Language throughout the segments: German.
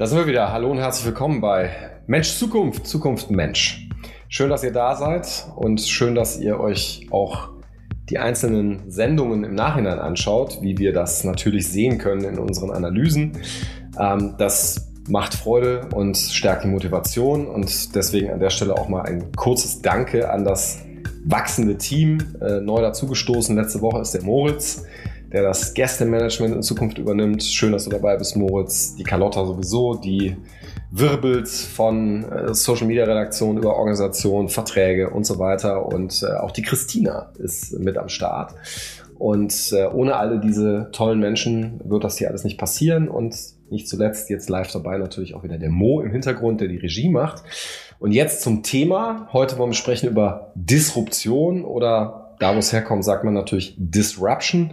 Da sind wir wieder. Hallo und herzlich willkommen bei Mensch Zukunft, Zukunft Mensch. Schön, dass ihr da seid und schön, dass ihr euch auch die einzelnen Sendungen im Nachhinein anschaut, wie wir das natürlich sehen können in unseren Analysen. Ähm, das macht Freude und stärkt die Motivation und deswegen an der Stelle auch mal ein kurzes Danke an das wachsende Team. Äh, neu dazugestoßen letzte Woche ist der Moritz der das Gästemanagement in Zukunft übernimmt. Schön, dass du dabei bist, Moritz. Die Carlotta sowieso, die wirbelt von äh, Social Media Redaktion über Organisation, Verträge und so weiter. Und äh, auch die Christina ist mit am Start. Und äh, ohne alle diese tollen Menschen wird das hier alles nicht passieren. Und nicht zuletzt jetzt live dabei natürlich auch wieder der Mo im Hintergrund, der die Regie macht. Und jetzt zum Thema. Heute wollen wir sprechen über Disruption oder da, wo es herkommt, sagt man natürlich Disruption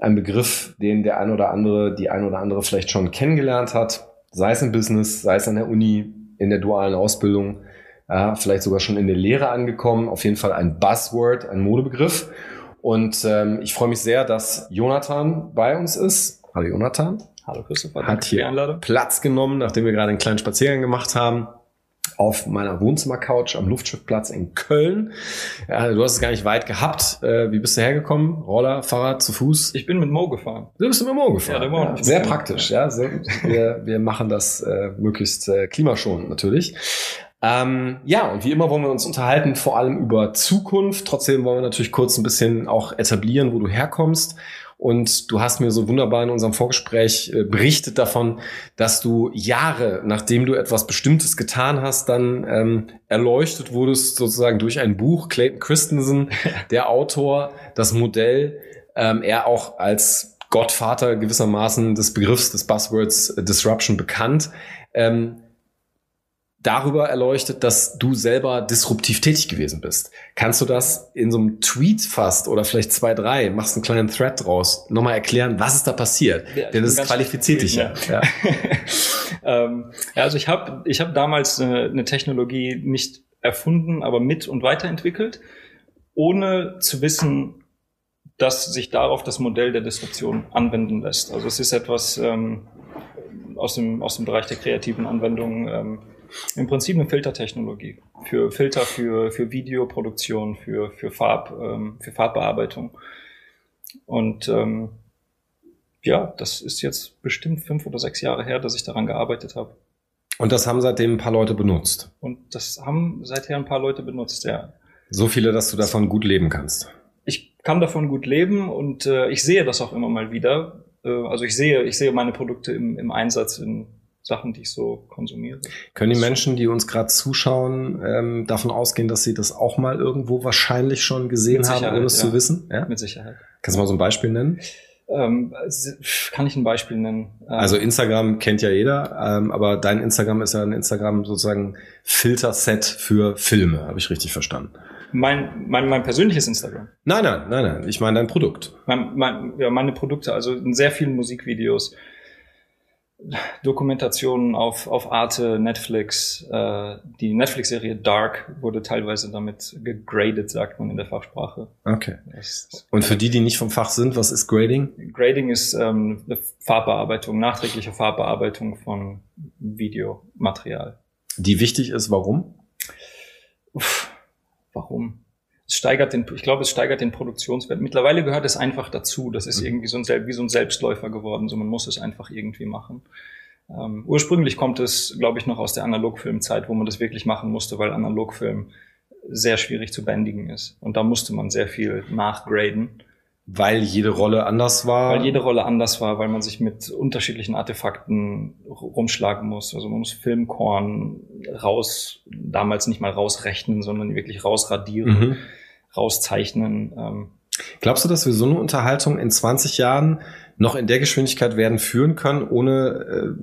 ein Begriff, den der ein oder andere, die ein oder andere vielleicht schon kennengelernt hat, sei es im Business, sei es an der Uni, in der dualen Ausbildung, ja, vielleicht sogar schon in der Lehre angekommen. Auf jeden Fall ein Buzzword, ein Modebegriff. Und ähm, ich freue mich sehr, dass Jonathan bei uns ist. Hallo Jonathan. Hallo Christopher. Hat hier Platz genommen, nachdem wir gerade einen kleinen Spaziergang gemacht haben auf meiner Wohnzimmercouch am Luftschiffplatz in Köln. Ja, du hast es gar nicht weit gehabt. Äh, wie bist du hergekommen? Roller, Fahrrad, zu Fuß? Ich bin mit Mo gefahren. Du bist mit Mo gefahren. Ja, der Mo ja, sehr praktisch. Ja, sehr, wir, wir machen das äh, möglichst äh, klimaschonend natürlich. Ähm, ja, und wie immer wollen wir uns unterhalten, vor allem über Zukunft. Trotzdem wollen wir natürlich kurz ein bisschen auch etablieren, wo du herkommst und du hast mir so wunderbar in unserem Vorgespräch äh, berichtet davon, dass du Jahre, nachdem du etwas Bestimmtes getan hast, dann ähm, erleuchtet wurdest sozusagen durch ein Buch, Clayton Christensen, der Autor, das Modell, ähm, er auch als Gottvater gewissermaßen des Begriffs des Buzzwords Disruption bekannt. Ähm, darüber erleuchtet, dass du selber disruptiv tätig gewesen bist. Kannst du das in so einem Tweet fast oder vielleicht zwei, drei, machst einen kleinen Thread draus, nochmal erklären, was ist da passiert? Ja, Denn das qualifiziert dich ja. Ja. ähm, ja, also ich habe ich hab damals eine, eine Technologie nicht erfunden, aber mit und weiterentwickelt, ohne zu wissen, dass sich darauf das Modell der Disruption anwenden lässt. Also es ist etwas ähm, aus, dem, aus dem Bereich der kreativen Anwendungen. Ähm, im Prinzip eine Filtertechnologie für Filter für, für Videoproduktion, für, für, Farb, ähm, für Farbbearbeitung. Und ähm, ja, das ist jetzt bestimmt fünf oder sechs Jahre her, dass ich daran gearbeitet habe. Und das haben seitdem ein paar Leute benutzt. Und das haben seither ein paar Leute benutzt, ja. So viele, dass du davon gut leben kannst. Ich kann davon gut leben und äh, ich sehe das auch immer mal wieder. Äh, also ich sehe, ich sehe meine Produkte im, im Einsatz in Sachen, die ich so konsumiere. Können die Menschen, die uns gerade zuschauen, ähm, davon ausgehen, dass sie das auch mal irgendwo wahrscheinlich schon gesehen haben, ohne es ja. zu wissen? Ja? Mit Sicherheit. Kannst du mal so ein Beispiel nennen? Ähm, kann ich ein Beispiel nennen? Ähm, also Instagram kennt ja jeder, ähm, aber dein Instagram ist ja ein Instagram sozusagen Filterset für Filme, habe ich richtig verstanden. Mein, mein, mein persönliches Instagram. Nein, nein, nein, nein. Ich meine dein Produkt. Mein, mein, ja, meine Produkte, also in sehr vielen Musikvideos Dokumentationen auf, auf Arte, Netflix. Äh, die Netflix-Serie Dark wurde teilweise damit gegradet, sagt man in der Fachsprache. Okay. Und für die, die nicht vom Fach sind, was ist Grading? Grading ist ähm, Farbbearbeitung, nachträgliche Farbbearbeitung von Videomaterial. Die wichtig ist, warum? Uff, warum? Es steigert den, ich glaube, es steigert den Produktionswert. Mittlerweile gehört es einfach dazu. Das ist mhm. irgendwie so ein, wie so ein Selbstläufer geworden. So, man muss es einfach irgendwie machen. Ähm, ursprünglich kommt es, glaube ich, noch aus der Analogfilmzeit, wo man das wirklich machen musste, weil Analogfilm sehr schwierig zu bändigen ist. Und da musste man sehr viel nachgraden. Weil jede Rolle anders war? Weil jede Rolle anders war, weil man sich mit unterschiedlichen Artefakten rumschlagen muss. Also man muss Filmkorn raus, damals nicht mal rausrechnen, sondern wirklich rausradieren, mhm. rauszeichnen. Ähm. Glaubst du, dass wir so eine Unterhaltung in 20 Jahren noch in der Geschwindigkeit werden führen können, ohne äh,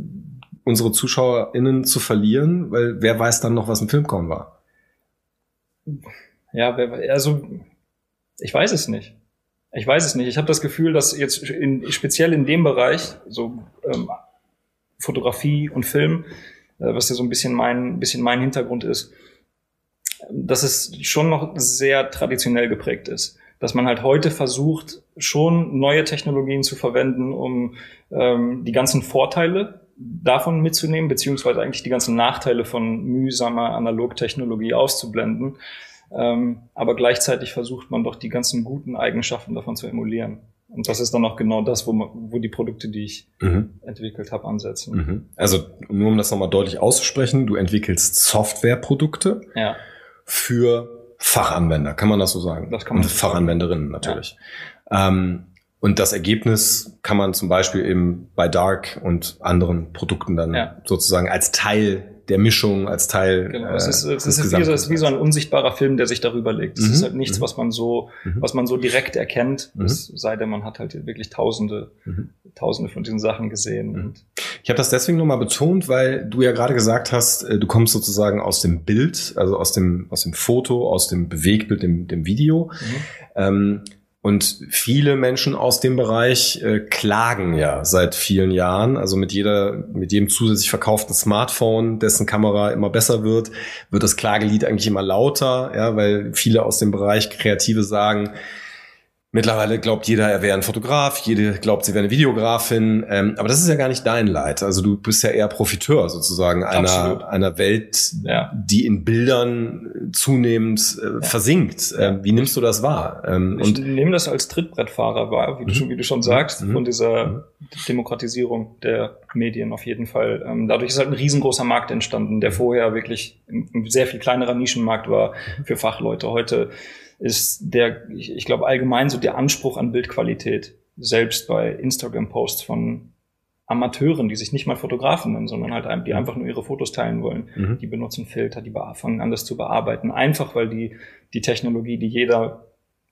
unsere ZuschauerInnen zu verlieren? Weil wer weiß dann noch, was ein Filmkorn war? Ja, also ich weiß es nicht. Ich weiß es nicht. Ich habe das Gefühl, dass jetzt in, speziell in dem Bereich, so ähm, Fotografie und Film, äh, was ja so ein bisschen mein, bisschen mein Hintergrund ist, dass es schon noch sehr traditionell geprägt ist. Dass man halt heute versucht, schon neue Technologien zu verwenden, um ähm, die ganzen Vorteile davon mitzunehmen, beziehungsweise eigentlich die ganzen Nachteile von mühsamer Analogtechnologie auszublenden. Ähm, aber gleichzeitig versucht man doch die ganzen guten Eigenschaften davon zu emulieren. Und das ist dann auch genau das, wo, man, wo die Produkte, die ich mhm. entwickelt habe, ansetzen. Mhm. Also nur um das nochmal deutlich auszusprechen, du entwickelst Softwareprodukte ja. für Fachanwender, kann man das so sagen? Das kann man. Und Fachanwenderinnen natürlich. Ja. Ähm, und das Ergebnis kann man zum Beispiel eben bei Dark und anderen Produkten dann ja. sozusagen als Teil der Mischung, als Teil. Genau, äh, es ist, es ist, wie, so, es ist wie so ein unsichtbarer Film, der sich darüber legt. Es mhm. ist halt nichts, mhm. was man so, mhm. was man so direkt erkennt, mhm. es sei denn, man hat halt wirklich tausende, mhm. tausende von diesen Sachen gesehen. Mhm. ich habe das deswegen nochmal betont, weil du ja gerade gesagt hast, äh, du kommst sozusagen aus dem Bild, also aus dem, aus dem Foto, aus dem Bewegtbild, dem, dem Video. Ähm, und viele Menschen aus dem Bereich äh, klagen ja seit vielen Jahren. Also mit jeder, mit jedem zusätzlich verkauften Smartphone, dessen Kamera immer besser wird, wird das Klagelied eigentlich immer lauter, ja, weil viele aus dem Bereich Kreative sagen, Mittlerweile glaubt jeder, er wäre ein Fotograf, jede glaubt, sie wäre eine Videografin. Ähm, aber das ist ja gar nicht dein Leid. Also du bist ja eher Profiteur sozusagen einer, einer Welt, ja. die in Bildern zunehmend äh, ja. versinkt. Ähm, wie nimmst du das wahr? Ähm, ich nehme das als Trittbrettfahrer wahr, wie, mhm. du, schon, wie du schon sagst, mhm. von dieser mhm. Demokratisierung der Medien auf jeden Fall. Ähm, dadurch ist halt ein riesengroßer Markt entstanden, der vorher wirklich ein sehr viel kleinerer Nischenmarkt war mhm. für Fachleute. Heute ist der, ich, ich glaube allgemein so der Anspruch an Bildqualität, selbst bei Instagram-Posts von Amateuren, die sich nicht mal Fotografen nennen, sondern halt die mhm. einfach nur ihre Fotos teilen wollen. Mhm. Die benutzen Filter, die fangen an, das zu bearbeiten. Einfach weil die, die Technologie, die jeder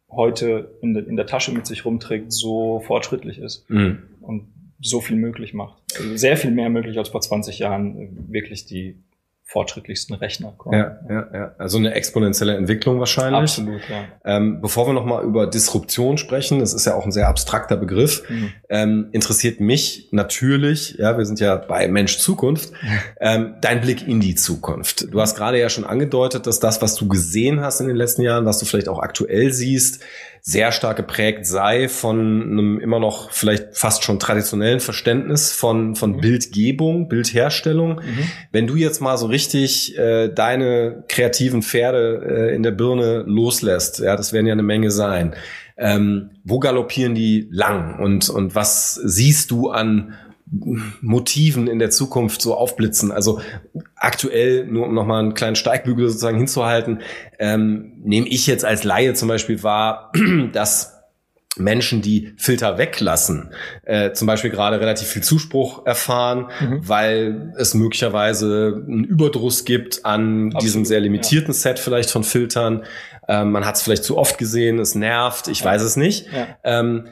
heute in, de, in der Tasche mit sich rumträgt, so fortschrittlich ist mhm. und so viel möglich macht. Also sehr viel mehr möglich als vor 20 Jahren wirklich die fortschrittlichsten Rechner kommen. Ja, ja, ja. Also eine exponentielle Entwicklung wahrscheinlich. Absolut, ja. Ähm, bevor wir nochmal über Disruption sprechen, das ist ja auch ein sehr abstrakter Begriff, mhm. ähm, interessiert mich natürlich, ja, wir sind ja bei Mensch Zukunft, ähm, dein Blick in die Zukunft. Du hast gerade ja schon angedeutet, dass das, was du gesehen hast in den letzten Jahren, was du vielleicht auch aktuell siehst, sehr stark geprägt sei von einem immer noch vielleicht fast schon traditionellen Verständnis von, von mhm. Bildgebung, Bildherstellung. Mhm. Wenn du jetzt mal so richtig äh, deine kreativen Pferde äh, in der Birne loslässt, ja, das werden ja eine Menge sein. Ähm, wo galoppieren die lang und, und was siehst du an Motiven in der Zukunft so aufblitzen. Also aktuell, nur um nochmal einen kleinen Steigbügel sozusagen hinzuhalten, ähm, nehme ich jetzt als Laie zum Beispiel wahr, dass Menschen, die Filter weglassen, äh, zum Beispiel gerade relativ viel Zuspruch erfahren, mhm. weil es möglicherweise einen Überdruss gibt an Absolut, diesem sehr limitierten ja. Set vielleicht von Filtern. Ähm, man hat es vielleicht zu oft gesehen, es nervt, ich ja. weiß es nicht. Ja. Ähm,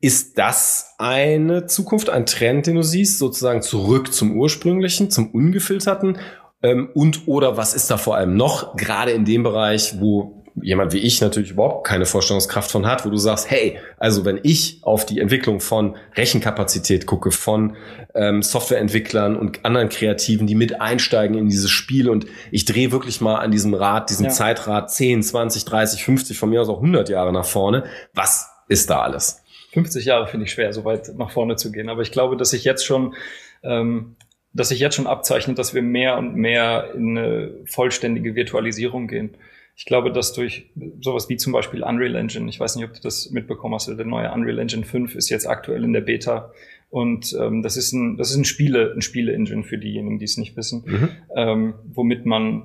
ist das eine Zukunft, ein Trend, den du siehst, sozusagen zurück zum ursprünglichen, zum ungefilterten? Ähm, und oder was ist da vor allem noch, gerade in dem Bereich, wo jemand wie ich natürlich überhaupt keine Vorstellungskraft von hat, wo du sagst, hey, also wenn ich auf die Entwicklung von Rechenkapazität gucke, von ähm, Softwareentwicklern und anderen Kreativen, die mit einsteigen in dieses Spiel und ich drehe wirklich mal an diesem Rad, diesem ja. Zeitrad 10, 20, 30, 50, von mir aus auch 100 Jahre nach vorne, was ist da alles? 50 Jahre finde ich schwer, so weit nach vorne zu gehen. Aber ich glaube, dass sich jetzt schon, ähm, dass sich jetzt schon abzeichnet, dass wir mehr und mehr in eine vollständige Virtualisierung gehen. Ich glaube, dass durch sowas wie zum Beispiel Unreal Engine, ich weiß nicht, ob du das mitbekommen hast, der neue Unreal Engine 5 ist jetzt aktuell in der Beta. Und ähm, das ist ein, das ist ein Spiele, ein Spiele-Engine für diejenigen, die es nicht wissen, mhm. ähm, womit man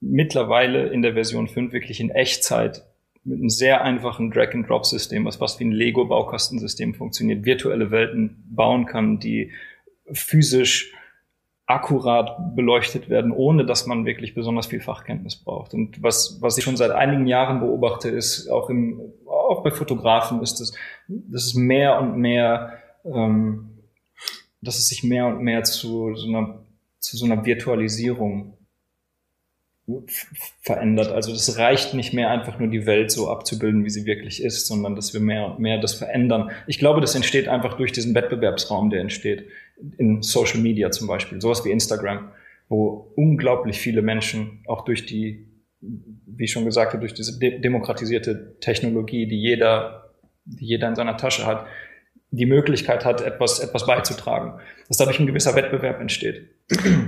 mittlerweile in der Version 5 wirklich in Echtzeit mit einem sehr einfachen Drag-and-Drop-System, was fast wie ein Lego-Baukastensystem funktioniert, virtuelle Welten bauen kann, die physisch akkurat beleuchtet werden, ohne dass man wirklich besonders viel Fachkenntnis braucht. Und was, was ich schon seit einigen Jahren beobachte, ist auch im, auch bei Fotografen ist es, dass es mehr und mehr, ähm, dass es sich mehr und mehr zu so einer, zu so einer Virtualisierung verändert. Also das reicht nicht mehr einfach nur die Welt so abzubilden, wie sie wirklich ist, sondern dass wir mehr und mehr das verändern. Ich glaube, das entsteht einfach durch diesen Wettbewerbsraum, der entsteht in Social Media zum Beispiel, sowas wie Instagram, wo unglaublich viele Menschen auch durch die, wie ich schon gesagt habe, durch diese de demokratisierte Technologie, die jeder, die jeder in seiner Tasche hat, die Möglichkeit hat, etwas, etwas beizutragen. Dass dadurch ein gewisser Wettbewerb entsteht.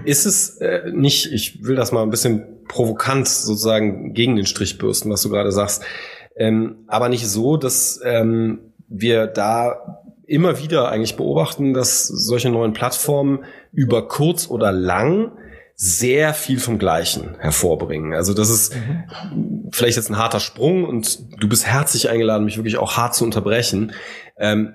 Ist es äh, nicht, ich will das mal ein bisschen provokant sozusagen gegen den Strich bürsten, was du gerade sagst, ähm, aber nicht so, dass ähm, wir da immer wieder eigentlich beobachten, dass solche neuen Plattformen über kurz oder lang sehr viel vom Gleichen hervorbringen. Also das ist mhm. vielleicht jetzt ein harter Sprung und du bist herzlich eingeladen, mich wirklich auch hart zu unterbrechen. Ähm,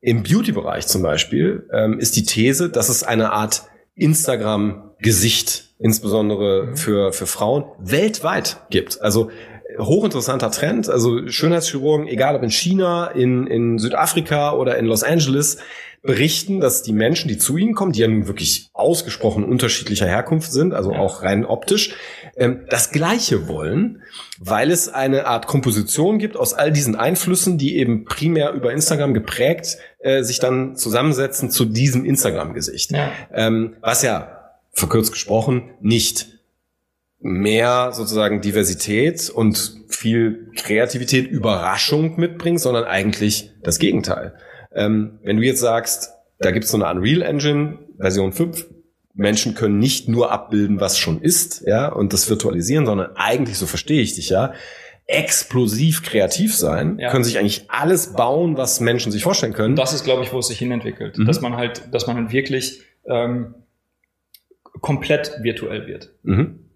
Im Beauty-Bereich zum Beispiel ähm, ist die These, dass es eine Art Instagram-Gesicht, insbesondere mhm. für, für Frauen, weltweit gibt. Also hochinteressanter Trend. Also Schönheitschirurgen, egal ob in China, in, in Südafrika oder in Los Angeles, berichten, dass die Menschen, die zu ihnen kommen, die ja nun wirklich ausgesprochen unterschiedlicher Herkunft sind, also auch rein optisch, ähm, das Gleiche wollen, weil es eine Art Komposition gibt aus all diesen Einflüssen, die eben primär über Instagram geprägt äh, sich dann zusammensetzen zu diesem Instagram-Gesicht. Ja. Ähm, was ja, verkürzt gesprochen, nicht mehr sozusagen Diversität und viel Kreativität, Überraschung mitbringt, sondern eigentlich das Gegenteil. Ähm, wenn du jetzt sagst, da gibt es so eine Unreal Engine Version 5, Menschen können nicht nur abbilden, was schon ist, ja, und das virtualisieren, sondern eigentlich, so verstehe ich dich, ja, explosiv kreativ sein, ja. können sich eigentlich alles bauen, was Menschen sich vorstellen können. Das ist, glaube ich, wo es sich hinentwickelt, mhm. dass man halt, dass man halt wirklich ähm, komplett virtuell wird. Mhm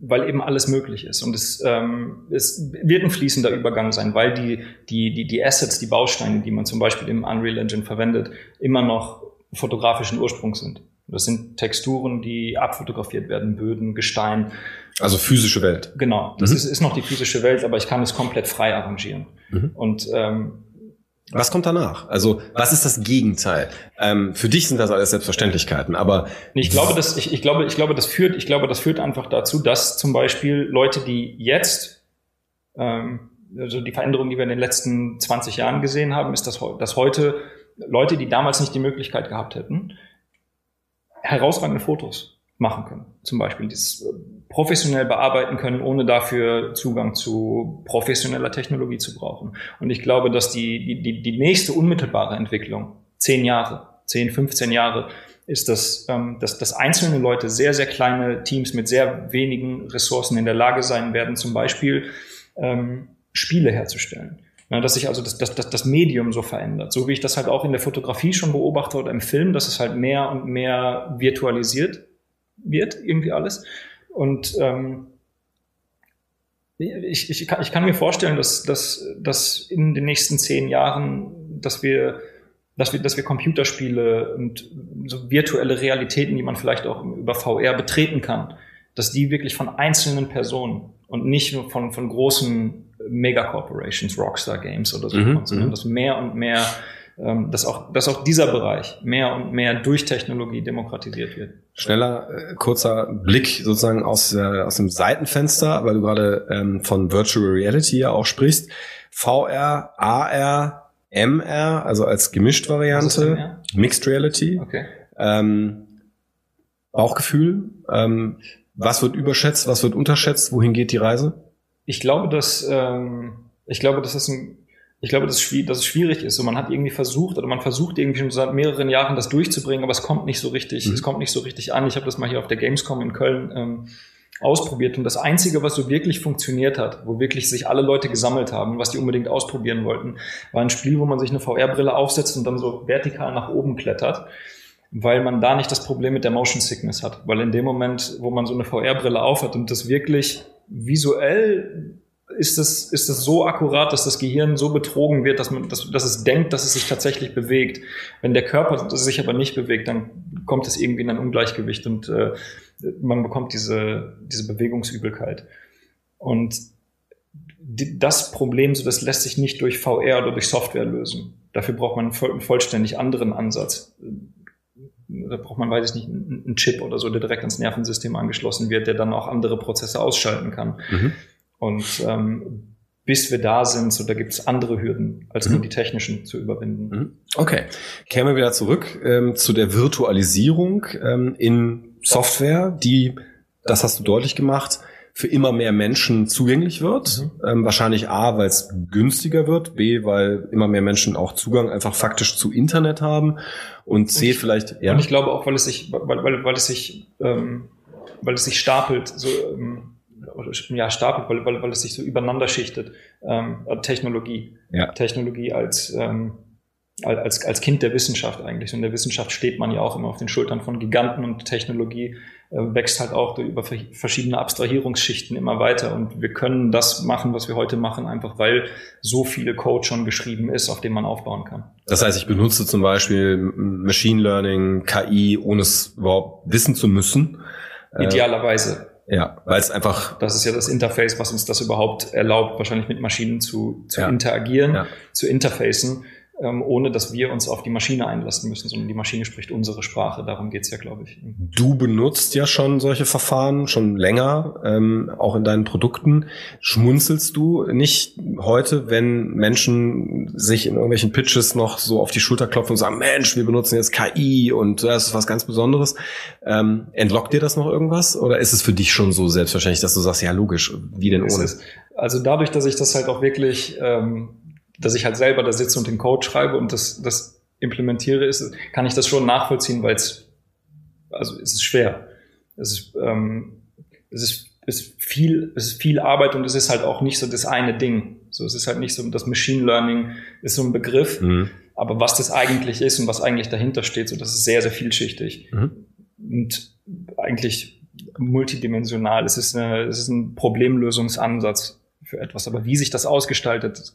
weil eben alles möglich ist. Und es, ähm, es wird ein fließender Übergang sein, weil die, die, die, die Assets, die Bausteine, die man zum Beispiel im Unreal Engine verwendet, immer noch fotografischen Ursprung sind. Das sind Texturen, die abfotografiert werden, Böden, Gestein. Also physische Welt. Genau, das mhm. ist, ist noch die physische Welt, aber ich kann es komplett frei arrangieren. Mhm. Und ähm, was kommt danach? Also was ist das Gegenteil? Ähm, für dich sind das alles Selbstverständlichkeiten, aber ich glaube, dass ich, ich glaube, ich glaube, das führt, ich glaube, das führt einfach dazu, dass zum Beispiel Leute, die jetzt ähm, also die Veränderung, die wir in den letzten 20 Jahren gesehen haben, ist, dass, dass heute Leute, die damals nicht die Möglichkeit gehabt hätten, herausragende Fotos machen können. Zum Beispiel das äh, professionell bearbeiten können, ohne dafür Zugang zu professioneller Technologie zu brauchen. Und ich glaube, dass die, die, die nächste unmittelbare Entwicklung, zehn Jahre, zehn, 15 Jahre, ist, dass, ähm, dass, dass einzelne Leute, sehr, sehr kleine Teams mit sehr wenigen Ressourcen in der Lage sein werden, zum Beispiel ähm, Spiele herzustellen. Ja, dass sich also das, das, das, das Medium so verändert. So wie ich das halt auch in der Fotografie schon beobachte oder im Film, dass es halt mehr und mehr virtualisiert wird, irgendwie alles. Und ähm, ich, ich, kann, ich kann mir vorstellen, dass, dass, dass in den nächsten zehn Jahren, dass wir, dass wir, dass wir Computerspiele und so virtuelle Realitäten, die man vielleicht auch über VR betreten kann, dass die wirklich von einzelnen Personen und nicht nur von, von großen Megacorporations, Rockstar Games oder so, mhm, sondern mhm. dass mehr und mehr dass, auch, dass auch dieser Bereich mehr und mehr durch Technologie demokratisiert wird. Schneller, äh, kurzer Blick sozusagen aus, äh, aus dem Seitenfenster, weil du gerade ähm, von Virtual Reality ja auch sprichst. VR, AR, MR, also als gemischt Variante, Mixed Reality. Okay. Ähm, Bauchgefühl, ähm, was wird überschätzt, was wird unterschätzt, wohin geht die Reise? Ich glaube, dass ähm, ich glaube, dass das ein ich glaube, dass es, dass es schwierig ist. Und man hat irgendwie versucht oder man versucht irgendwie schon seit mehreren Jahren das durchzubringen, aber es kommt nicht so richtig, mhm. es kommt nicht so richtig an. Ich habe das mal hier auf der Gamescom in Köln ähm, ausprobiert und das Einzige, was so wirklich funktioniert hat, wo wirklich sich alle Leute gesammelt haben, was die unbedingt ausprobieren wollten, war ein Spiel, wo man sich eine VR-Brille aufsetzt und dann so vertikal nach oben klettert weil man da nicht das Problem mit der Motion Sickness hat. Weil in dem Moment, wo man so eine VR-Brille aufhat und das wirklich visuell ist das, ist das so akkurat, dass das Gehirn so betrogen wird, dass, man, dass, dass es denkt, dass es sich tatsächlich bewegt. Wenn der Körper sich aber nicht bewegt, dann kommt es irgendwie in ein Ungleichgewicht und äh, man bekommt diese, diese Bewegungsübelkeit. Und die, das Problem, so das lässt sich nicht durch VR oder durch Software lösen. Dafür braucht man einen vollständig anderen Ansatz. Da braucht man, weiß ich nicht, einen Chip oder so, der direkt ans Nervensystem angeschlossen wird, der dann auch andere Prozesse ausschalten kann. Mhm. Und ähm, bis wir da sind, so da gibt es andere Hürden, als mhm. nur die technischen zu überwinden. Mhm. Okay, kämen wir wieder zurück ähm, zu der Virtualisierung ähm, in Software, die, das hast du deutlich gemacht, für immer mehr Menschen zugänglich wird. Mhm. Ähm, wahrscheinlich A, weil es günstiger wird, B, weil immer mehr Menschen auch Zugang einfach faktisch zu Internet haben und C, und ich, vielleicht, ja. Und ich glaube auch, weil es sich, weil, weil, weil es sich, ähm, weil es sich stapelt, so, ähm, ja, stapelt, weil, weil, weil es sich so übereinander schichtet. Ähm, Technologie. Ja. Technologie als, ähm, als, als Kind der Wissenschaft eigentlich. Und in der Wissenschaft steht man ja auch immer auf den Schultern von Giganten und Technologie äh, wächst halt auch über verschiedene Abstrahierungsschichten immer weiter. Und wir können das machen, was wir heute machen, einfach weil so viele Code schon geschrieben ist, auf dem man aufbauen kann. Das heißt, ich benutze zum Beispiel Machine Learning, KI, ohne es überhaupt wissen zu müssen. Äh, Idealerweise. Ja, weil es einfach. Das ist ja das Interface, was uns das überhaupt erlaubt, wahrscheinlich mit Maschinen zu, zu ja. interagieren, ja. zu interfacen ähm, ohne dass wir uns auf die Maschine einlassen müssen, sondern die Maschine spricht unsere Sprache. Darum geht's ja, glaube ich. Du benutzt ja schon solche Verfahren schon länger, ähm, auch in deinen Produkten. Schmunzelst du nicht heute, wenn Menschen sich in irgendwelchen Pitches noch so auf die Schulter klopfen und sagen, Mensch, wir benutzen jetzt KI und das ist was ganz Besonderes. Ähm, entlockt dir das noch irgendwas? Oder ist es für dich schon so selbstverständlich, dass du sagst, ja logisch, wie denn ohne? Also dadurch, dass ich das halt auch wirklich ähm, dass ich halt selber da sitze und den Code schreibe und das, das implementiere, ist, kann ich das schon nachvollziehen, weil es, also es ist schwer. Es ist, ähm, es ist, ist viel, es ist viel Arbeit und es ist halt auch nicht so das eine Ding. So, es ist halt nicht so, das Machine Learning ist so ein Begriff, mhm. aber was das eigentlich ist und was eigentlich dahinter steht, so, das ist sehr, sehr vielschichtig. Mhm. Und eigentlich multidimensional. Es ist, eine, es ist ein Problemlösungsansatz für etwas. Aber wie sich das ausgestaltet,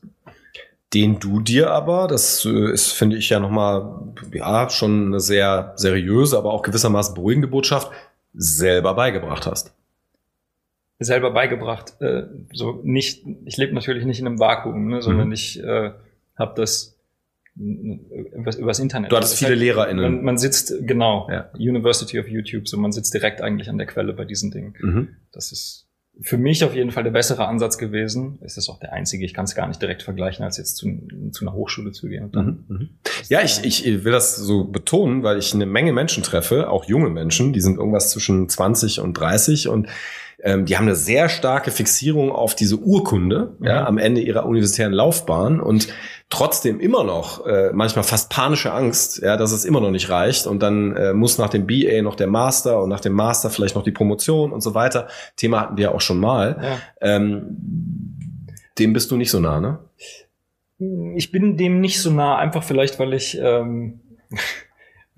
den du dir aber, das äh, ist, finde ich ja nochmal, ja, schon eine sehr seriöse, aber auch gewissermaßen beruhigende Botschaft, selber beigebracht hast. Selber beigebracht, äh, so nicht, ich lebe natürlich nicht in einem Vakuum, ne, sondern mhm. ich äh, habe das übers, übers Internet. Du hattest viele halt, LehrerInnen. Man, man sitzt, genau, ja. University of YouTube, so man sitzt direkt eigentlich an der Quelle bei diesen Dingen. Mhm. Das ist für mich auf jeden Fall der bessere Ansatz gewesen. Es ist auch der einzige. Ich kann es gar nicht direkt vergleichen, als jetzt zu, zu einer Hochschule zu gehen. Mhm, mhm. Ja, ich, ich will das so betonen, weil ich eine Menge Menschen treffe, auch junge Menschen, die sind irgendwas zwischen 20 und 30 und ähm, die haben eine sehr starke Fixierung auf diese Urkunde ja, mhm. am Ende ihrer universitären Laufbahn und trotzdem immer noch äh, manchmal fast panische Angst, ja, dass es immer noch nicht reicht und dann äh, muss nach dem BA noch der Master und nach dem Master vielleicht noch die Promotion und so weiter. Thema hatten wir ja auch schon mal. Ja. Ähm, dem bist du nicht so nah, ne? Ich bin dem nicht so nah, einfach vielleicht, weil ich ähm,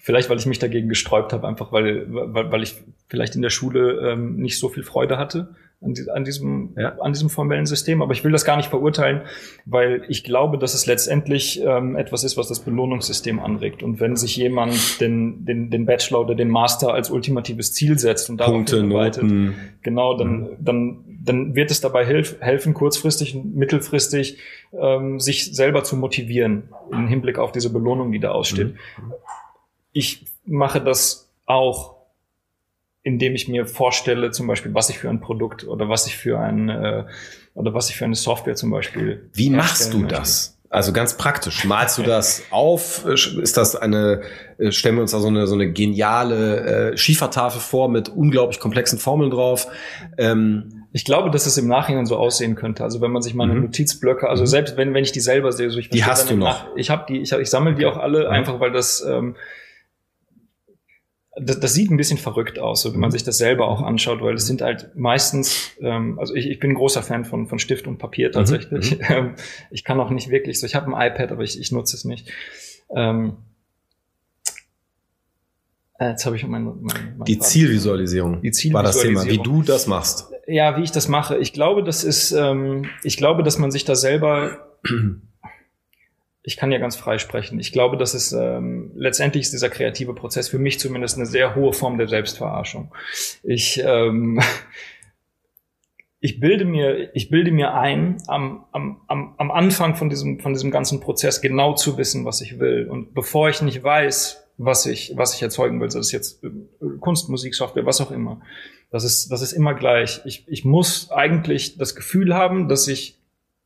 vielleicht, weil ich mich dagegen gesträubt habe, einfach weil, weil, weil ich vielleicht in der Schule ähm, nicht so viel Freude hatte an, die, an, diesem, ja. an diesem formellen System. Aber ich will das gar nicht verurteilen, weil ich glaube, dass es letztendlich ähm, etwas ist, was das Belohnungssystem anregt. Und wenn sich jemand den, den, den Bachelor oder den Master als ultimatives Ziel setzt und darauf hinarbeitet, genau, dann, mhm. dann, dann wird es dabei helf, helfen, kurzfristig und mittelfristig ähm, sich selber zu motivieren im Hinblick auf diese Belohnung, die da aussteht. Mhm. Ich mache das auch indem ich mir vorstelle, zum Beispiel, was ich für ein Produkt oder was ich für ein äh, oder was ich für eine Software zum Beispiel. Wie machst du möchte. das? Also ganz praktisch. Malst du das auf? Ist das eine, äh, stellen wir uns da so eine, so eine geniale äh, Schiefertafel vor mit unglaublich komplexen Formeln drauf? Ähm, ich glaube, dass es im Nachhinein so aussehen könnte. Also wenn man sich meine mhm. Notizblöcke, also mhm. selbst wenn, wenn ich die selber sehe, so ich die hast du noch. Nach, ich habe die, ich, ich sammle die auch alle, mhm. einfach weil das ähm, das, das sieht ein bisschen verrückt aus, so, wenn man mhm. sich das selber auch anschaut, weil es sind halt meistens, ähm, also ich, ich bin ein großer Fan von, von Stift und Papier mhm. tatsächlich. Mhm. ich kann auch nicht wirklich so, ich habe ein iPad, aber ich, ich nutze es nicht. Ähm, äh, jetzt habe ich mein, mein, mein die Zielvisualisierung. Die Zielvisualisierung war das Thema, wie du das machst. Ja, wie ich das mache. Ich glaube, das ist, ähm, ich glaube, dass man sich da selber ich kann ja ganz frei sprechen. Ich glaube, dass es ähm, letztendlich ist dieser kreative Prozess für mich zumindest eine sehr hohe Form der Selbstverarschung. Ich ähm, ich bilde mir, ich bilde mir ein, am, am, am, Anfang von diesem, von diesem ganzen Prozess genau zu wissen, was ich will. Und bevor ich nicht weiß, was ich, was ich erzeugen will, sei das jetzt äh, Kunst, Musik, Software, was auch immer, das ist, das ist immer gleich. Ich, ich muss eigentlich das Gefühl haben, dass ich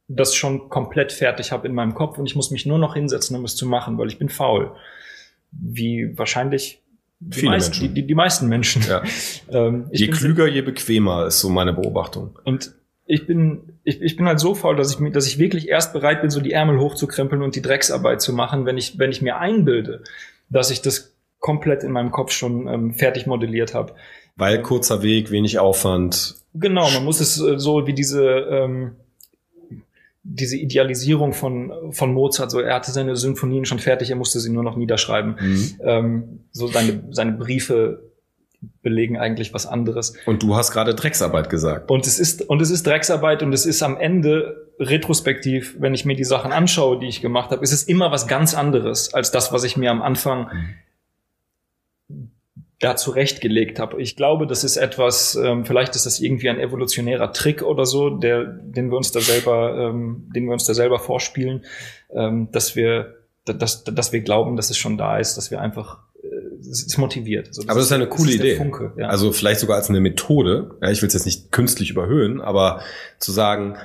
das schon komplett fertig habe in meinem Kopf und ich muss mich nur noch hinsetzen, um es zu machen, weil ich bin faul. Wie wahrscheinlich Die, meisten, Menschen. Die, die, die, meisten Menschen. Ja. ähm, je klüger, je bequemer ist so meine Beobachtung. Und ich bin, ich, ich bin halt so faul, dass ich mir, dass ich wirklich erst bereit bin, so die Ärmel hochzukrempeln und die Drecksarbeit zu machen, wenn ich, wenn ich mir einbilde, dass ich das komplett in meinem Kopf schon ähm, fertig modelliert habe. Weil kurzer Weg, wenig Aufwand. Genau, man muss es äh, so wie diese ähm, diese Idealisierung von von Mozart, so er hatte seine Symphonien schon fertig, er musste sie nur noch niederschreiben. Mhm. Ähm, so seine seine Briefe belegen eigentlich was anderes. Und du hast gerade Drecksarbeit gesagt. Und es ist und es ist Drecksarbeit und es ist am Ende retrospektiv, wenn ich mir die Sachen anschaue, die ich gemacht habe, ist es immer was ganz anderes als das, was ich mir am Anfang mhm da zurechtgelegt habe. Ich glaube, das ist etwas, ähm, vielleicht ist das irgendwie ein evolutionärer Trick oder so, der, den wir uns da selber, ähm, den wir uns da selber vorspielen, ähm, dass wir, dass, dass wir glauben, dass es schon da ist, dass wir einfach äh, es ist motiviert. Also das aber das ist eine coole ist Idee. Funke, ja. Also vielleicht sogar als eine Methode. Ja, ich will es jetzt nicht künstlich überhöhen, aber zu sagen,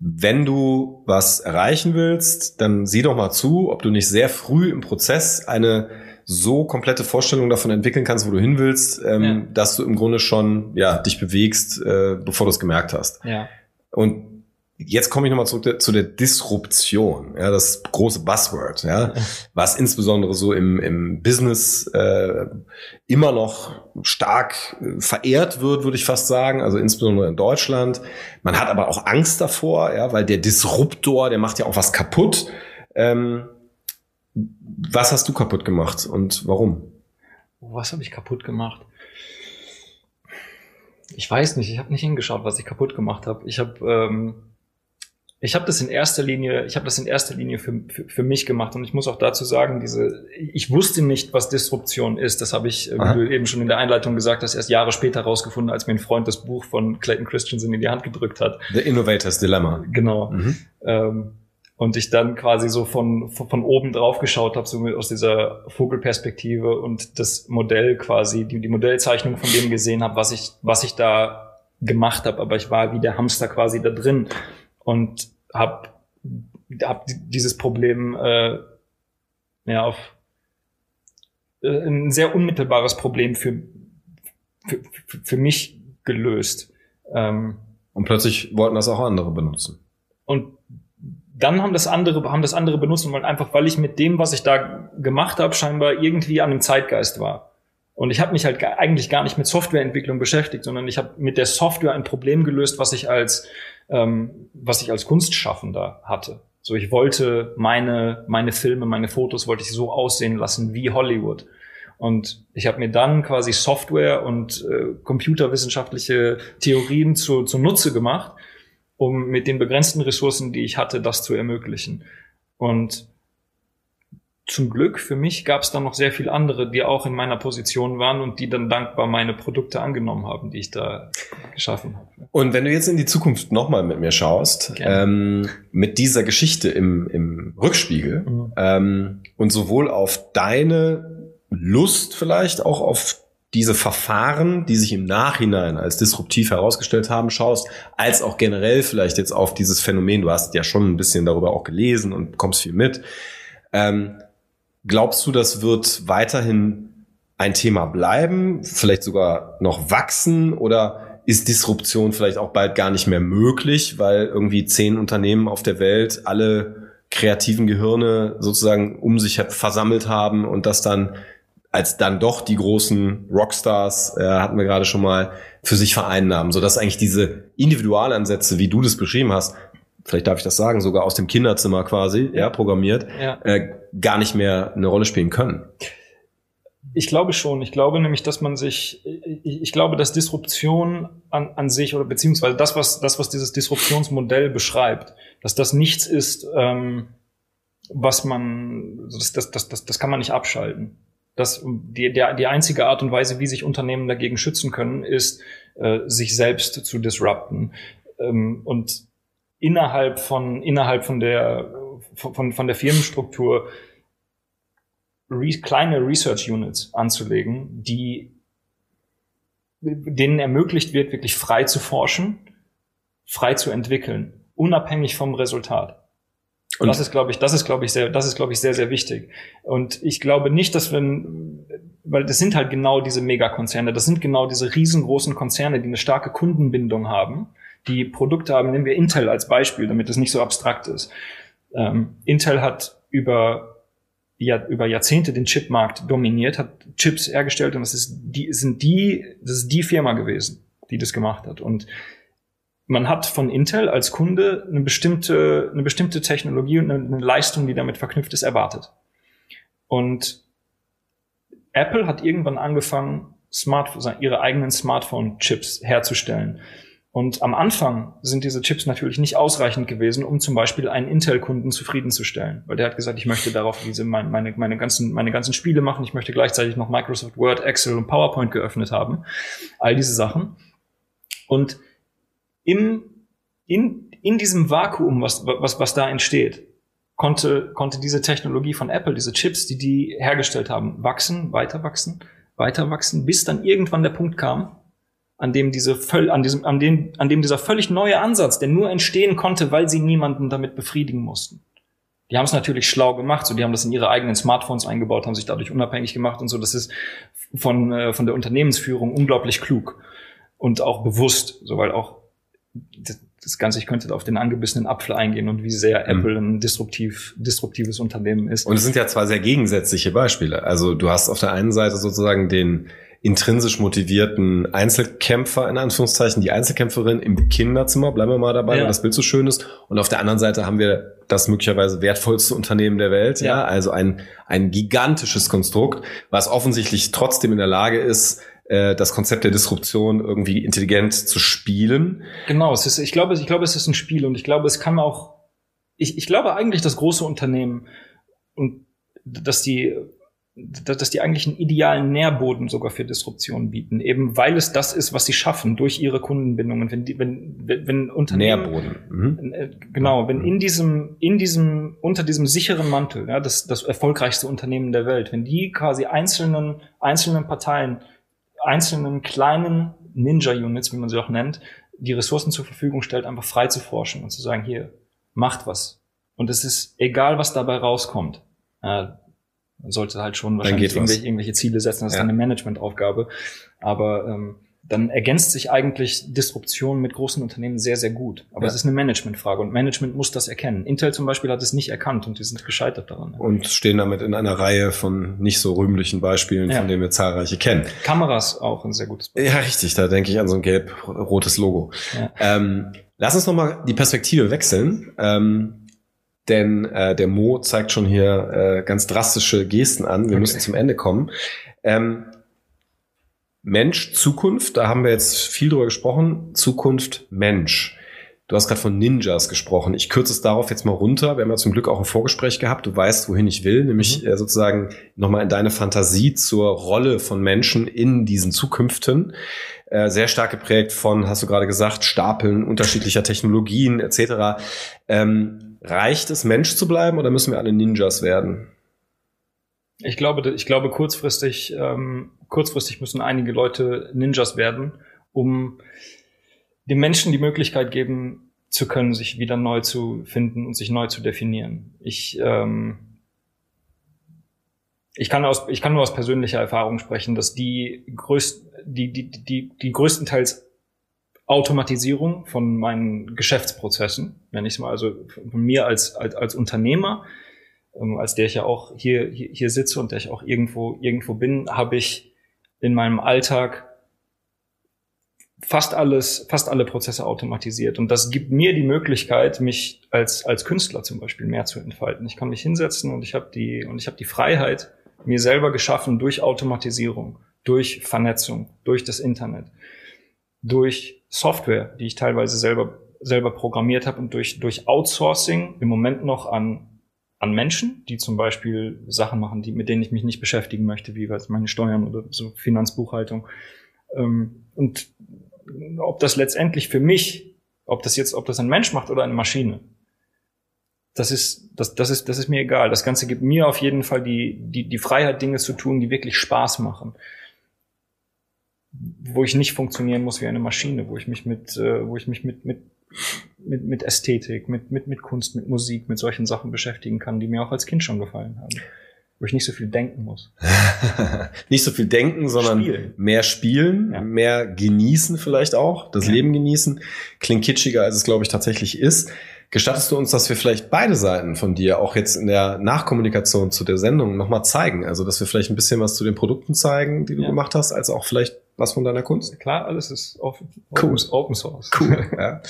wenn du was erreichen willst, dann sieh doch mal zu, ob du nicht sehr früh im Prozess eine so komplette Vorstellung davon entwickeln kannst, wo du hin willst, ähm, ja. dass du im Grunde schon ja dich bewegst, äh, bevor du es gemerkt hast. Ja. Und jetzt komme ich nochmal zurück zu der Disruption, ja, das große Buzzword, ja, was insbesondere so im, im Business äh, immer noch stark äh, verehrt wird, würde ich fast sagen, also insbesondere in Deutschland. Man hat aber auch Angst davor, ja, weil der Disruptor, der macht ja auch was kaputt. Ähm, was hast du kaputt gemacht und warum? Was habe ich kaputt gemacht? Ich weiß nicht, ich habe nicht hingeschaut, was ich kaputt gemacht habe. Ich habe ähm, ich habe das in erster Linie, ich habe das in erster Linie für, für, für mich gemacht und ich muss auch dazu sagen, diese, ich wusste nicht, was Disruption ist. Das habe ich, äh, wie du eben schon in der Einleitung gesagt hast, erst Jahre später rausgefunden, als mir ein Freund das Buch von Clayton Christensen in die Hand gedrückt hat. The Innovator's Dilemma. Genau. Mhm. Ähm, und ich dann quasi so von, von oben drauf geschaut habe, so aus dieser Vogelperspektive und das Modell quasi, die, die Modellzeichnung von dem gesehen habe, was ich, was ich da gemacht habe, aber ich war wie der Hamster quasi da drin und habe hab dieses Problem äh, ja auf äh, ein sehr unmittelbares Problem für, für, für mich gelöst. Ähm, und plötzlich wollten das auch andere benutzen. Und dann haben das andere, haben das andere benutzt und einfach, weil ich mit dem, was ich da gemacht habe, scheinbar irgendwie an dem Zeitgeist war. Und ich habe mich halt eigentlich gar nicht mit Softwareentwicklung beschäftigt, sondern ich habe mit der Software ein Problem gelöst, was ich als, ähm, was ich als Kunstschaffender hatte. So, ich wollte meine, meine Filme, meine Fotos wollte ich so aussehen lassen wie Hollywood. Und ich habe mir dann quasi Software und äh, computerwissenschaftliche Theorien zu, zu Nutze gemacht um mit den begrenzten Ressourcen, die ich hatte, das zu ermöglichen. Und zum Glück für mich gab es dann noch sehr viele andere, die auch in meiner Position waren und die dann dankbar meine Produkte angenommen haben, die ich da geschaffen habe. Und wenn du jetzt in die Zukunft nochmal mit mir schaust, ähm, mit dieser Geschichte im, im Rückspiegel mhm. ähm, und sowohl auf deine Lust vielleicht auch auf diese Verfahren, die sich im Nachhinein als disruptiv herausgestellt haben, schaust, als auch generell vielleicht jetzt auf dieses Phänomen, du hast ja schon ein bisschen darüber auch gelesen und bekommst viel mit. Ähm, glaubst du, das wird weiterhin ein Thema bleiben, vielleicht sogar noch wachsen oder ist Disruption vielleicht auch bald gar nicht mehr möglich, weil irgendwie zehn Unternehmen auf der Welt alle kreativen Gehirne sozusagen um sich versammelt haben und das dann als dann doch die großen Rockstars, äh, hatten wir gerade schon mal, für sich vereinnahmen, sodass eigentlich diese Individualansätze, wie du das beschrieben hast, vielleicht darf ich das sagen, sogar aus dem Kinderzimmer quasi, ja, programmiert, ja. Äh, gar nicht mehr eine Rolle spielen können. Ich glaube schon. Ich glaube nämlich, dass man sich, ich, ich glaube, dass Disruption an, an sich oder beziehungsweise das, was das, was dieses Disruptionsmodell beschreibt, dass das nichts ist, ähm, was man, das, das, das, das, das kann man nicht abschalten dass die, der, die einzige Art und Weise, wie sich Unternehmen dagegen schützen können, ist, äh, sich selbst zu disrupten. Ähm, und innerhalb von, innerhalb von der, von, von der Firmenstruktur re kleine Research Units anzulegen, die denen ermöglicht wird, wirklich frei zu forschen, frei zu entwickeln, unabhängig vom Resultat. Und das ist, glaube ich, das ist, glaube ich, sehr, das ist, glaube ich, sehr, sehr wichtig. Und ich glaube nicht, dass wenn, weil das sind halt genau diese Megakonzerne, das sind genau diese riesengroßen Konzerne, die eine starke Kundenbindung haben, die Produkte haben. Nehmen wir Intel als Beispiel, damit es nicht so abstrakt ist. Ähm, Intel hat über ja, über Jahrzehnte den Chipmarkt dominiert, hat Chips hergestellt und das ist die, sind die, das ist die Firma gewesen, die das gemacht hat. Und man hat von Intel als Kunde eine bestimmte, eine bestimmte Technologie und eine, Leistung, die damit verknüpft ist, erwartet. Und Apple hat irgendwann angefangen, Smart, ihre eigenen Smartphone-Chips herzustellen. Und am Anfang sind diese Chips natürlich nicht ausreichend gewesen, um zum Beispiel einen Intel-Kunden zufriedenzustellen. Weil der hat gesagt, ich möchte darauf diese, meine, meine, meine, ganzen, meine ganzen Spiele machen, ich möchte gleichzeitig noch Microsoft Word, Excel und PowerPoint geöffnet haben. All diese Sachen. Und im, in, in diesem Vakuum, was, was, was da entsteht, konnte, konnte diese Technologie von Apple, diese Chips, die die hergestellt haben, wachsen, weiter wachsen, weiter wachsen, bis dann irgendwann der Punkt kam, an dem diese völl, an diesem, an dem, an dem dieser völlig neue Ansatz, der nur entstehen konnte, weil sie niemanden damit befriedigen mussten. Die haben es natürlich schlau gemacht, so die haben das in ihre eigenen Smartphones eingebaut, haben sich dadurch unabhängig gemacht und so. Das ist von äh, von der Unternehmensführung unglaublich klug und auch bewusst, so weil auch das Ganze, ich könnte auf den angebissenen Apfel eingehen und wie sehr mhm. Apple ein disruptiv, disruptives Unternehmen ist. Und es sind ja zwei sehr gegensätzliche Beispiele. Also du hast auf der einen Seite sozusagen den intrinsisch motivierten Einzelkämpfer, in Anführungszeichen, die Einzelkämpferin im Kinderzimmer, bleiben wir mal dabei, ja. weil das Bild so schön ist. Und auf der anderen Seite haben wir das möglicherweise wertvollste Unternehmen der Welt, ja, ja also ein, ein gigantisches Konstrukt, was offensichtlich trotzdem in der Lage ist, äh, das Konzept der Disruption irgendwie intelligent zu spielen. Genau, es ist, ich glaube, ich glaube, es ist ein Spiel und ich glaube, es kann auch, ich, ich glaube eigentlich, dass große Unternehmen und dass die dass die eigentlich einen idealen Nährboden sogar für Disruption bieten, eben weil es das ist, was sie schaffen durch ihre Kundenbindungen. Wenn die, wenn, wenn Unternehmen Nährboden, mhm. Äh, genau, wenn in diesem, in diesem, unter diesem sicheren Mantel, ja, das, das erfolgreichste Unternehmen der Welt, wenn die quasi einzelnen, einzelnen Parteien einzelnen kleinen Ninja-Units, wie man sie auch nennt, die Ressourcen zur Verfügung stellt, einfach frei zu forschen und zu sagen, hier, macht was. Und es ist egal, was dabei rauskommt. Äh, man sollte halt schon wahrscheinlich irgendwelche, irgendwelche, Ziele setzen, das ja. ist eine Managementaufgabe. Aber ähm, dann ergänzt sich eigentlich Disruption mit großen Unternehmen sehr, sehr gut. Aber ja. es ist eine Managementfrage und Management muss das erkennen. Intel zum Beispiel hat es nicht erkannt und die sind gescheitert daran. Und stehen damit in einer Reihe von nicht so rühmlichen Beispielen, ja. von denen wir zahlreiche kennen. Kameras auch ein sehr gutes Beispiel. Ja, richtig. Da denke ich an so ein gelb-rotes Logo. Ja. Ähm, lass uns nochmal die Perspektive wechseln. Ähm, denn äh, der Mo zeigt schon hier äh, ganz drastische Gesten an. Wir okay. müssen zum Ende kommen. Ähm, Mensch, Zukunft, da haben wir jetzt viel drüber gesprochen. Zukunft, Mensch. Du hast gerade von Ninjas gesprochen. Ich kürze es darauf jetzt mal runter. Wir haben ja zum Glück auch ein Vorgespräch gehabt. Du weißt, wohin ich will, nämlich mhm. Äh, sozusagen nochmal in deine Fantasie zur Rolle von Menschen in diesen Zukünften. Äh, sehr stark geprägt von, hast du gerade gesagt, Stapeln unterschiedlicher Technologien etc. Ähm, reicht es, Mensch zu bleiben oder müssen wir alle Ninjas werden? Ich glaube, ich glaube kurzfristig, ähm, kurzfristig müssen einige Leute Ninjas werden, um den Menschen die Möglichkeit geben zu können, sich wieder neu zu finden und sich neu zu definieren. Ich ähm, ich kann aus ich kann nur aus persönlicher Erfahrung sprechen, dass die größt die die die die größtenteils Automatisierung von meinen Geschäftsprozessen, wenn ich es mal also von mir als als, als Unternehmer ähm, als der ich ja auch hier, hier, hier sitze und der ich auch irgendwo, irgendwo bin, habe ich in meinem Alltag fast alles, fast alle Prozesse automatisiert. Und das gibt mir die Möglichkeit, mich als, als Künstler zum Beispiel mehr zu entfalten. Ich kann mich hinsetzen und ich habe die, und ich habe die Freiheit, mir selber geschaffen durch Automatisierung, durch Vernetzung, durch das Internet, durch Software, die ich teilweise selber, selber programmiert habe und durch, durch Outsourcing im Moment noch an an Menschen, die zum Beispiel Sachen machen, die, mit denen ich mich nicht beschäftigen möchte, wie was meine Steuern oder so Finanzbuchhaltung. Ähm, und ob das letztendlich für mich, ob das jetzt, ob das ein Mensch macht oder eine Maschine, das ist, das, das ist, das ist mir egal. Das Ganze gibt mir auf jeden Fall die, die, die Freiheit, Dinge zu tun, die wirklich Spaß machen. Wo ich nicht funktionieren muss wie eine Maschine, wo ich mich mit, äh, wo ich mich mit, mit mit, mit Ästhetik, mit, mit, mit Kunst, mit Musik, mit solchen Sachen beschäftigen kann, die mir auch als Kind schon gefallen haben. Wo ich nicht so viel denken muss. nicht so viel denken, sondern spielen. mehr spielen, ja. mehr genießen vielleicht auch, das ja. Leben genießen. Klingt kitschiger, als es, glaube ich, tatsächlich ist. Gestattest du uns, dass wir vielleicht beide Seiten von dir auch jetzt in der Nachkommunikation zu der Sendung nochmal zeigen? Also, dass wir vielleicht ein bisschen was zu den Produkten zeigen, die du ja. gemacht hast, als auch vielleicht was von deiner Kunst? Klar, alles ist offen. Cool. Open Source. Cool. ja.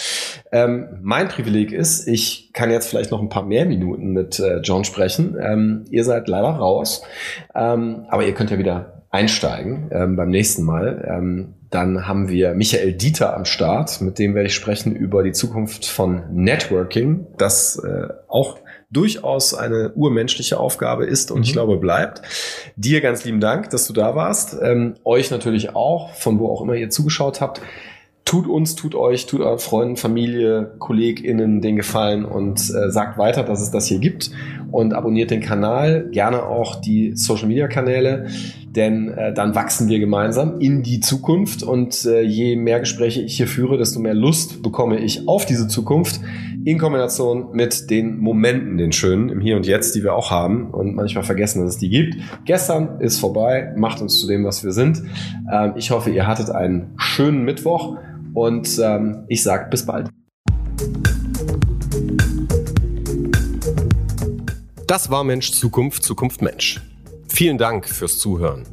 ähm, mein Privileg ist, ich kann jetzt vielleicht noch ein paar mehr Minuten mit äh, John sprechen. Ähm, ihr seid leider raus, ähm, aber ihr könnt ja wieder einsteigen ähm, beim nächsten Mal. Ähm, dann haben wir Michael Dieter am Start, mit dem werde ich sprechen über die Zukunft von Networking, das äh, auch durchaus eine urmenschliche Aufgabe ist und mhm. ich glaube bleibt. Dir ganz lieben Dank, dass du da warst. Ähm, euch natürlich auch, von wo auch immer ihr zugeschaut habt tut uns, tut euch, tut euren Freunden, Familie, KollegInnen den Gefallen und äh, sagt weiter, dass es das hier gibt und abonniert den Kanal, gerne auch die Social Media Kanäle, denn äh, dann wachsen wir gemeinsam in die Zukunft und äh, je mehr Gespräche ich hier führe, desto mehr Lust bekomme ich auf diese Zukunft in Kombination mit den Momenten, den schönen im Hier und Jetzt, die wir auch haben und manchmal vergessen, dass es die gibt. Gestern ist vorbei, macht uns zu dem, was wir sind. Ähm, ich hoffe, ihr hattet einen schönen Mittwoch und ähm, ich sage bis bald. Das war Mensch Zukunft, Zukunft Mensch. Vielen Dank fürs Zuhören.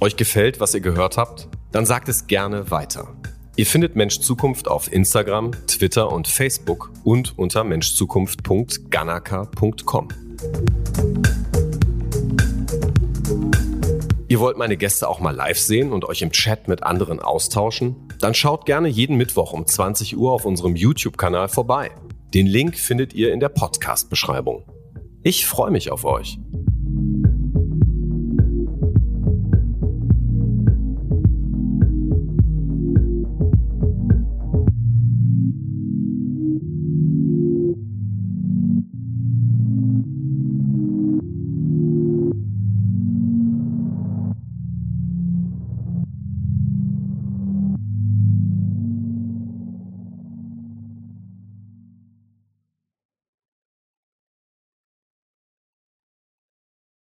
Euch gefällt, was ihr gehört habt? Dann sagt es gerne weiter. Ihr findet Mensch Zukunft auf Instagram, Twitter und Facebook und unter menschzukunft.ganaka.com. Ihr wollt meine Gäste auch mal live sehen und euch im Chat mit anderen austauschen? Dann schaut gerne jeden Mittwoch um 20 Uhr auf unserem YouTube-Kanal vorbei. Den Link findet ihr in der Podcast-Beschreibung. Ich freue mich auf euch.